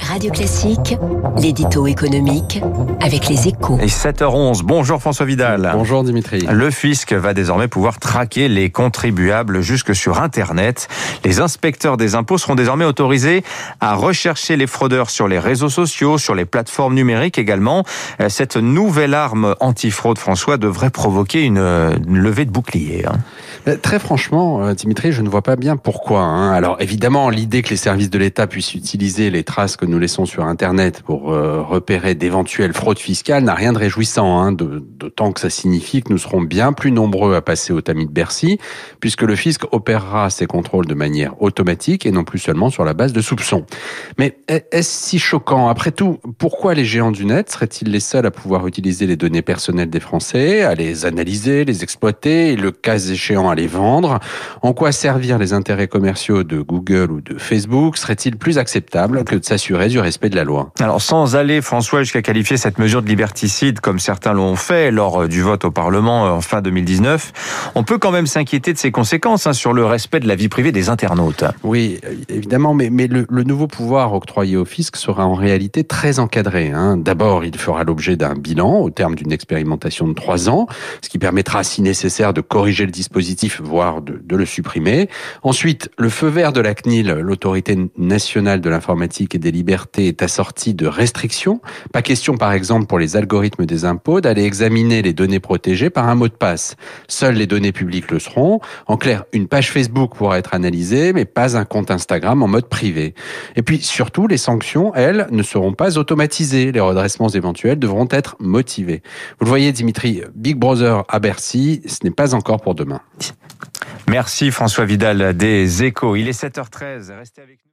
Radio Classique, l'édito économique avec les échos. Et 7h11, bonjour François Vidal. Bonjour Dimitri. Le fisc va désormais pouvoir traquer les contribuables jusque sur Internet. Les inspecteurs des impôts seront désormais autorisés à rechercher les fraudeurs sur les réseaux sociaux, sur les plateformes numériques également. Cette nouvelle arme antifraude, François, devrait provoquer une, levée de bouclier. Hein. Euh, très franchement, euh, Dimitri, je ne vois pas bien pourquoi. Hein. Alors évidemment, l'idée que les services de l'État puissent utiliser les traces que nous laissons sur Internet pour euh, repérer d'éventuelles fraudes fiscales n'a rien de réjouissant, hein, d'autant que ça signifie que nous serons bien plus nombreux à passer au tamis de Bercy, puisque le fisc opérera ses contrôles de manière automatique et non plus seulement sur la base de soupçons. Mais est-ce si choquant? Après tout, pourquoi les géants du net seraient-ils les seuls à pouvoir utiliser les données personnelles des Français, à les analyser, les exploiter et le cas échéant à les vendre? En quoi servir les intérêts commerciaux de Google ou de Facebook? Serait-il plus acceptable que de s'assurer du respect de la loi Alors sans aller, François, jusqu'à qualifier cette mesure de liberticide comme certains l'ont fait lors euh, du vote au Parlement euh, en fin 2019, on peut quand même s'inquiéter de ses conséquences hein, sur le respect de la vie privée des internautes. Oui, évidemment, mais, mais le, nouveau pouvoir octroyé au fisc sera en réalité très encadré. Hein. D'abord, il fera l'objet d'un bilan au terme d'une expérimentation de trois ans, ce qui permettra, si nécessaire, de corriger le dispositif, voire de, de le supprimer. Ensuite, le feu vert de la CNIL, l'autorité nationale de l'informatique et des libertés, est assorti de restrictions. Pas question, par exemple, pour les algorithmes des impôts, d'aller examiner les données protégées par un mot de passe. Seules les données publiques le seront. En clair, une page Facebook pourra être analysée, mais pas un compte Instagram en mode privé. Et puis, surtout, les sanctions, elles, ne seront pas automatisées. Les redressements éventuels devront être motivés. Vous le voyez, Dimitri, Big Brother à Bercy, ce n'est pas encore pour demain. Merci François Vidal des Échos. Il est 7h13. Restez avec nous.